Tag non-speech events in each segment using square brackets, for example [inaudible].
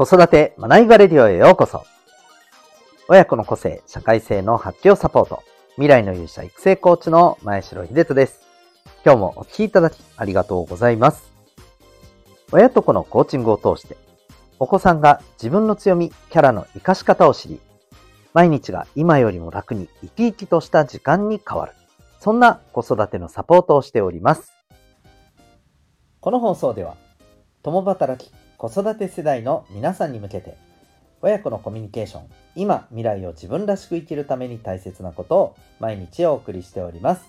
子育て学びバレディオへようこそ。親子の個性、社会性の発揮をサポート。未来の勇者育成コーチの前城秀人です。今日もお聴きいただきありがとうございます。親と子のコーチングを通して、お子さんが自分の強み、キャラの活かし方を知り、毎日が今よりも楽に生き生きとした時間に変わる。そんな子育てのサポートをしております。この放送では、共働き子育て世代の皆さんに向けて親子のコミュニケーション今未来を自分らしく生きるために大切なことを毎日お送りしております。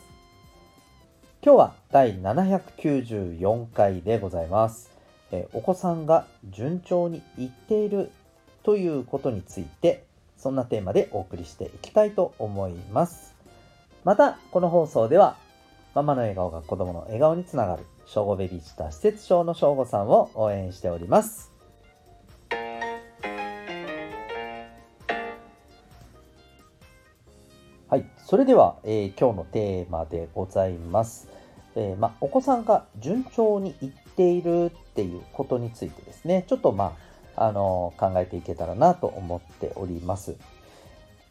今日は第794回でございます。えお子さんが順調にいっているということについてそんなテーマでお送りしていきたいと思います。またこの放送ではママの笑顔が子供の笑顔につながる。小5ベビーシッター施設長の小5さんを応援しております。はい、それでは、えー、今日のテーマでございます。えー、まお子さんが順調にいっているっていうことについてですね、ちょっとまあ、あのー、考えていけたらなと思っております。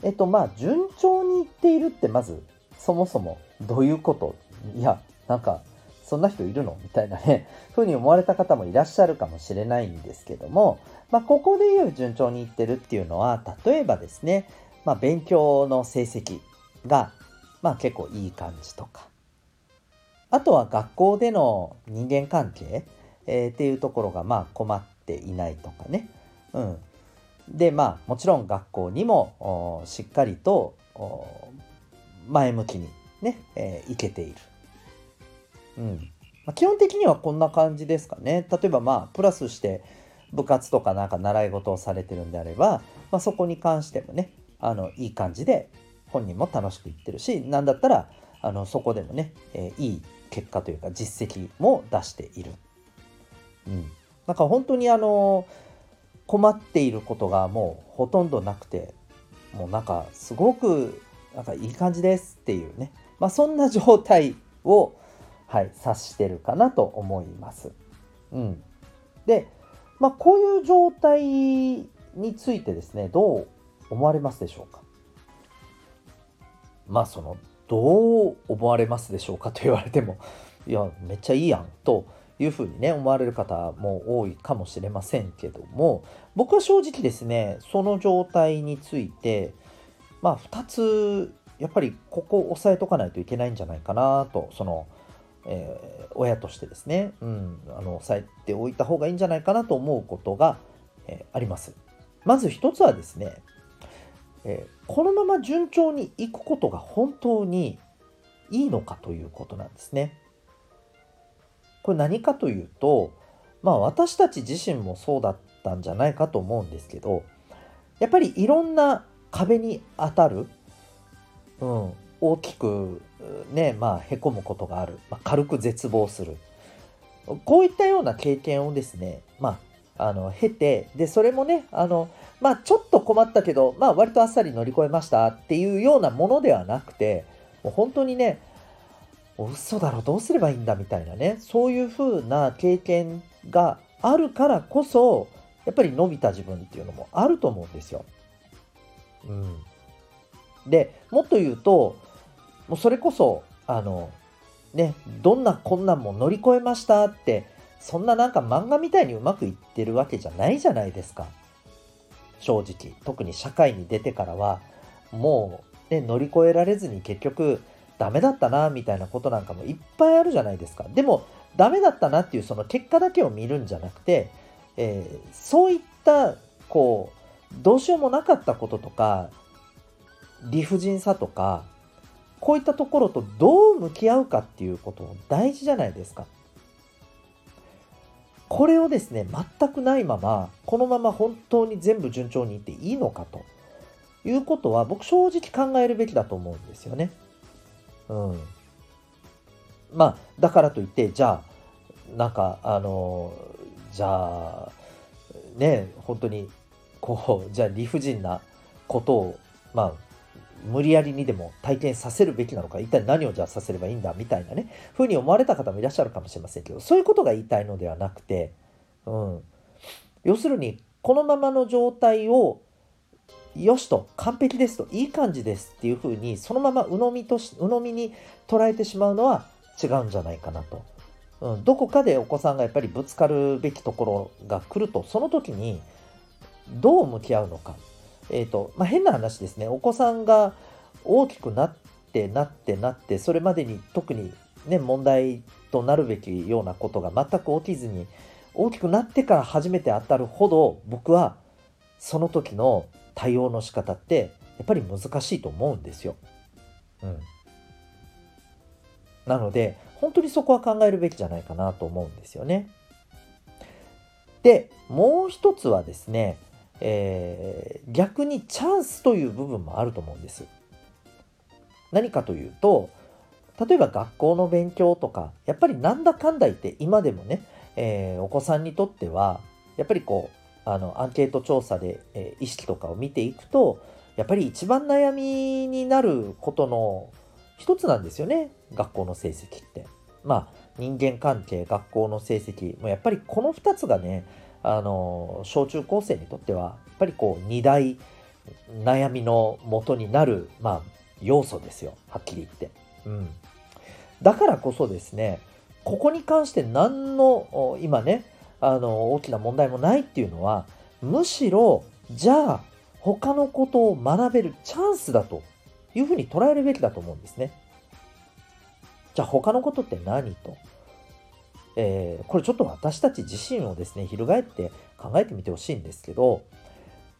えっとまあ、順調にいっているってまず、そもそもどういうこと？いや、なんか、そんな人いるの？みたいなね、[laughs] ふうに思われた方もいらっしゃるかもしれないんですけども、まあ、ここで言う順調にいってるっていうのは、例えばですね、まあ、勉強の成績が、まあ、結構いい感じとか、あとは学校での人間関係、えー、っていうところが、まあ、困っていないとかね。うん。で、まあ、もちろん学校にもしっかりと前向きにね、えー、いけている。うんまあ、基本的にはこんな感じですかね。例えばまあプラスして部活とかなんか習い事をされてるんであれば、まあ、そこに関してもねあのいい感じで本人も楽しくいってるし何だったらあのそこでもね、えー、いい結果というか実績も出している。うん、なんか本当にあの困っていることがもうほとんどなくてもうなんかすごくなんかいい感じですっていうね、まあ、そんな状態をはい、察してるかなと思います。うん、で、まあ、こういう状態についてですねどう思われますでしょうか？まあそのどう思われますでしょうかと言われても [laughs] いやめっちゃいいやんというふうにね思われる方も多いかもしれませんけども僕は正直ですねその状態についてまあ2つやっぱりここを押さえとかないといけないんじゃないかなとそのえー、親としてですね、うん、あの抑えておいた方がいいんじゃないかなと思うことが、えー、あります。まず一つはですね、えー、このまま順調にいくことが本当にいいのかということなんですね。これ何かというと、まあ私たち自身もそうだったんじゃないかと思うんですけど、やっぱりいろんな壁に当たる、うん、大きくね、まあ、へこむことがある、まあ、軽く絶望する。こういったような経験をですね、まあ、あの、経て、で、それもね、あの、まあ、ちょっと困ったけど、まあ、割とあっさり乗り越えましたっていうようなものではなくて、もう本当にね、嘘だろ、どうすればいいんだみたいなね、そういう風な経験があるからこそ、やっぱり伸びた自分っていうのもあると思うんですよ。うん。で、もっと言うと、もうそれこそ、あの、ね、どんな困難も乗り越えましたって、そんななんか漫画みたいにうまくいってるわけじゃないじゃないですか。正直。特に社会に出てからは、もう、ね、乗り越えられずに結局、ダメだったな、みたいなことなんかもいっぱいあるじゃないですか。でも、ダメだったなっていうその結果だけを見るんじゃなくて、えー、そういった、こう、どうしようもなかったこととか、理不尽さとか、こういったところとどう向き合うかっていうこと大事じゃないですか。これをですね、全くないまま、このまま本当に全部順調にいっていいのかということは、僕正直考えるべきだと思うんですよね。うん。まあ、だからといって、じゃあ、なんか、あの、じゃあ、ね、本当に、こう、じゃあ理不尽なことを、まあ、無理やりにでも体験させるべきなのか、一体何をじゃあさせればいいんだみたいなね、ふうに思われた方もいらっしゃるかもしれません。けど、そういうことが言いたいのではなくて、うん。要するに、このままの状態をよしと完璧ですといい感じですっていうふうにそのまま鵜呑みとし鵜呑みに捉えてしまうのは違うんじゃないかなと、うん、どこかでお子さんがやっぱりぶつかるべきところが来るとその時にどう向き合うのか、えーとまあ、変な話ですねお子さんが大きくなってなってなってそれまでに特にね問題となるべきようなことが全く起きずに大きくなってから初めて当たるほど僕はその時の対応の仕方ってやっぱり難しいと思うんですよ。うん。なので本当にそこは考えるべきじゃないかなと思うんですよね。でもう一つはですね、えー、逆にチャンスという部分もあると思うんです。何かというと例えば学校の勉強とかやっぱりなんだかんだ言って今でもね、えー、お子さんにとってはやっぱりこうあのアンケート調査で、えー、意識とかを見ていくとやっぱり一番悩みになることの一つなんですよね学校の成績って。まあ人間関係学校の成績もやっぱりこの2つがねあの小中高生にとってはやっぱりこう2大悩みの元になる、まあ、要素ですよはっきり言って。うん、だからこそですねここに関して何の今ねあの大きな問題もないっていうのはむしろじゃあ他のことを学べるチャンスだというふうに捉えるべきだと思うんですね。じゃあ他のことって何と？えー、これちょっと私たち自身をですね、翻って考えてみてほしいんですけど、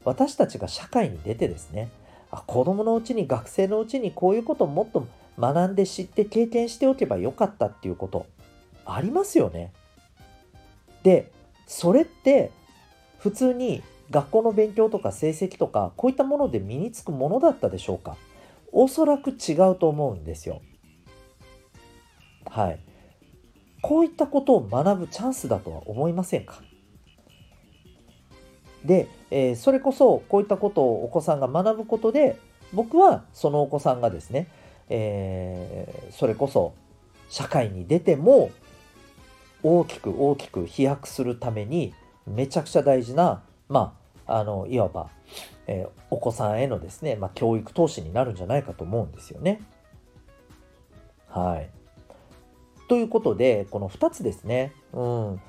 私たちが社会に出てですね、あ子供のうちに学生のうちにこういうことをもっと学んで知って経験しておけばよかったっていうことありますよね。で、それって普通に学校の勉強とか成績とかこういったもので身につくものだったでしょうか？おそらく違うと思うんですよ。はい。こういったことを学ぶチャンスだとは思いませんか？で、えー、それこそこういったことをお子さんが学ぶことで僕はそのお子さんがですね、えー、それこそ社会に出ても大きく大きく飛躍するためにめちゃくちゃ大事な、まあ、あのいわば、えー、お子さんへのですね、まあ、教育投資になるんじゃないかと思うんですよね。はい。ということで、この2つですね、うん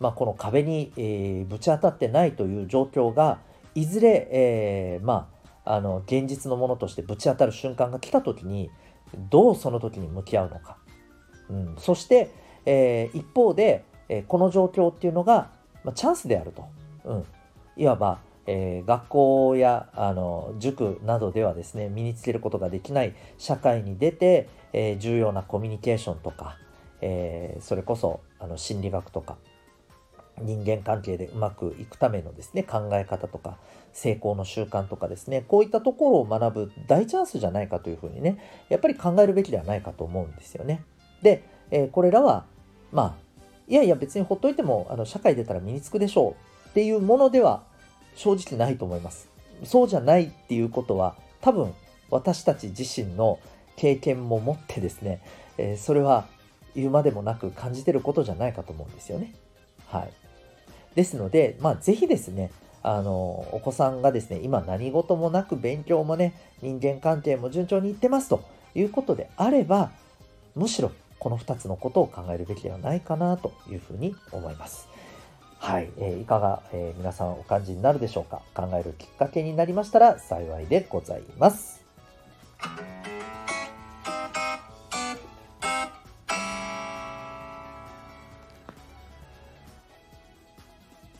まあ、この壁に、えー、ぶち当たってないという状況が、いずれ、えー、まあ、あの現実のものとしてぶち当たる瞬間が来た時に、どうその時に向き合うのか。うん、そして、えー、一方で、えこの状況っていうのが、まあ、チャンスであると。うん、いわば、え、学校やあの塾などではですね身につけることができない社会に出て、え、重要なコミュニケーションとか、えー、それこそあの心理学とか人間関係でうまくいくためのですね考え方とか成功の習慣とかですねこういったところを学ぶ大チャンスじゃないかというふうにねやっぱり考えるべきではないかと思うんですよね。で、えー、これらはまあいやいや別にほっといてもあの社会出たら身につくでしょうっていうものでは正直ないと思います。そうじゃないっていうことは多分私たち自身の経験も持ってですね、えー、それは言うまでもなく感じてることじゃないかと思うんですよね。はい。ですので、まあ、ぜひですね、あの、お子さんがですね、今何事もなく勉強もね、人間関係も順調にいってますということであれば、むしろこの2つのことを考えるべきではないかなというふうに思います。はい、えー、いかが、えー、皆さんお感じになるでしょうか？考えるきっかけになりましたら幸いでございます。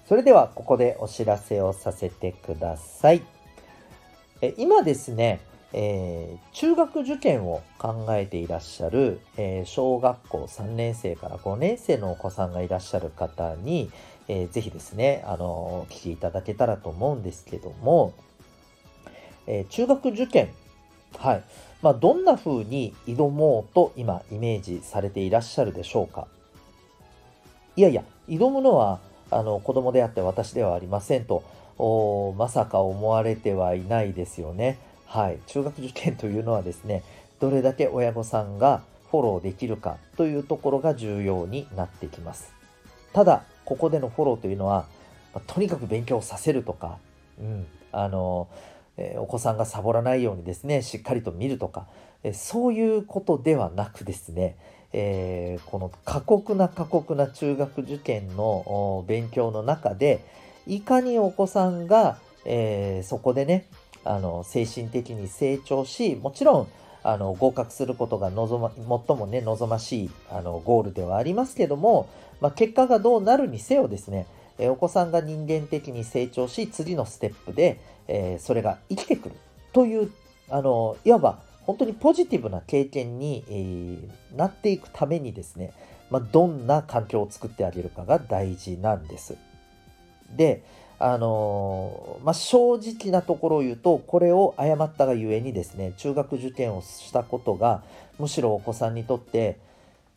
それではここでお知らせをさせてください。え今ですね、えー、中学受験を考えていらっしゃる、えー、小学校3年生から5年生のお子さんがいらっしゃる方に、えー、ぜひですね、あのー、聞きいただけたらと思うんですけども、え中学受験、はい。まあ、どんな風に挑もうと今イメージされていらっしゃるでしょうか？いやいや、挑むのはあの子供であって私ではありませんとまさか思われてはいないですよね。はい、中学受験というのはですねどれだけ親御さんがフォローできるかというところが重要になってきます。ただここでのフォローというのはまあ、とにかく勉強させるとか、うん、あの、えー、お子さんがサボらないようにですねしっかりと見るとか、えー、そういうことではなくですね、えー、この過酷な過酷な中学受験の勉強の中でいかにお子さんが、えそこでねあの精神的に成長しもちろんあの合格することが望ま最もね望ましいあのゴールではありますけども、まあ、結果がどうなるにせよですね、えお子さんが人間的に成長し次のステップで、えー、それが生きてくるというあのいわば本当にポジティブな経験に、えー、なっていくためにですね、まあ、どんな環境を作ってあげるかが大事なんです。で、あのまあ、正直なところを言うとこれを誤ったがゆえにですね中学受験をしたことがむしろお子さんにとって、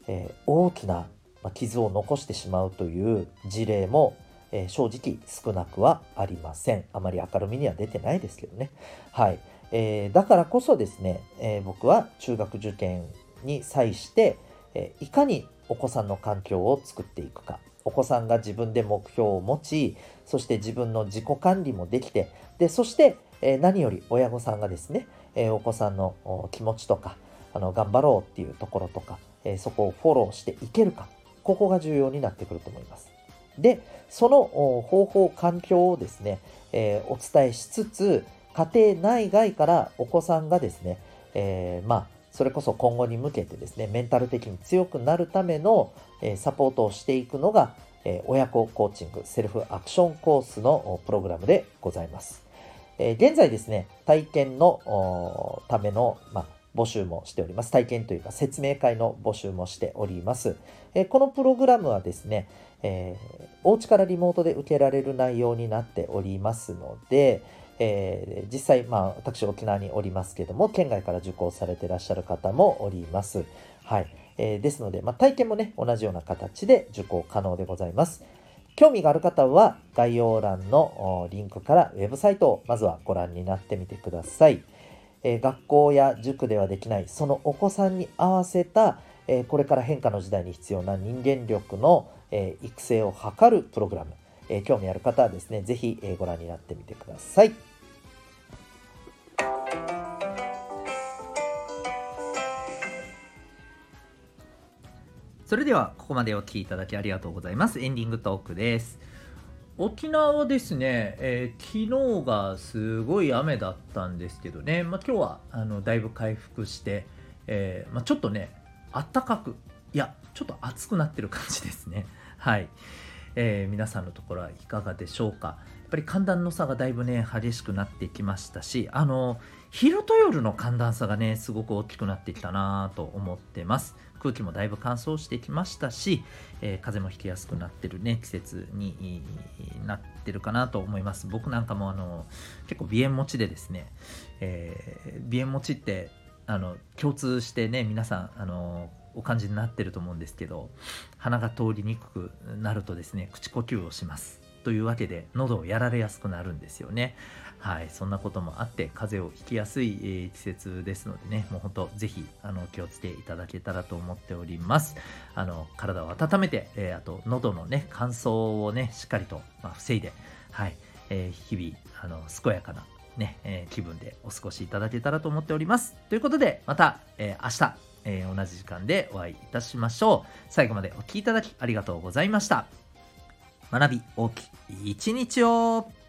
えー、大きな傷を残してしまうという事例も、えー、正直少なくはありません。あまり明るみには出てないですけどね。はい、えー、だからこそですね、え僕は中学受験に際して、えいかにお子さんの環境を作っていくかお子さんが自分で目標を持ちそして自分の自己管理もできてでそして、え何より親御さんがですね、えお子さんの気持ちとかあの頑張ろうっていうところとか、えそこをフォローしていけるかここが重要になってくると思います。でその方法環境をですね、えお伝えしつつ家庭内外からお子さんがですね、えー、まあそれこそ今後に向けてですねメンタル的に強くなるための、えサポートをしていくのが、え親子コーチングセルフアクションコースのプログラムでございます。え現在ですね、体験のための、まあ募集もしております。体験というか説明会の募集もしております。えこのプログラムはですね、えー、お家からリモートで受けられる内容になっておりますので、えー、実際、まあ、私沖縄におりますけども、県外から受講されてらっしゃる方もおります。はい。えー、ですので、まあ、体験もね、同じような形で受講可能でございます。興味がある方は概要欄のリンクからウェブサイトをまずはご覧になってみてください。えー、学校や塾ではできないそのお子さんに合わせた、えー、これから変化の時代に必要な人間力の、えー、育成を図るプログラム、え興味ある方はですね、ぜひ、えご覧になってみてください。それではここまでお聴きいただきありがとうございます。エンディングトークです。沖縄はですね、えー、昨日がすごい雨だったんですけどね、まあ、今日はあのだいぶ回復して、えー、まあ、ちょっとね、あったかく、いや、ちょっと暑くなってる感じですね。はい。えー、皆さんのところはいかがでしょうか。やっぱり寒暖の差がだいぶね、激しくなってきましたし、あの、昼と夜の寒暖差がね、すごく大きくなってきたなと思ってます。空気もだいぶ乾燥してきましたし、えー、風もひきやすくなってるね、季節になってるかなと思います。僕なんかもあの、結構鼻炎持ちでですね、えー、鼻炎持ちって、あの、共通してね、皆さん、あの、お感じになってると思うんですけど、鼻が通りにくくなるとですね、口呼吸をします。というわけで、喉をやられやすくなるんですよね。はい、そんなこともあって風邪をひきやすい、えー、季節ですのでねもう本当ぜひあの気をつけいただけたらと思っておりますあの体を温めて、えー、あと喉のね乾燥をねしっかりと、まあ、防いで、はいえー、日々あの健やかなね、え気分でお過ごしいただけたらと思っておりますということでまた、え明日、え同じ時間でお会いいたしましょう。最後までお聴きいただきありがとうございました。学び大きい一日を。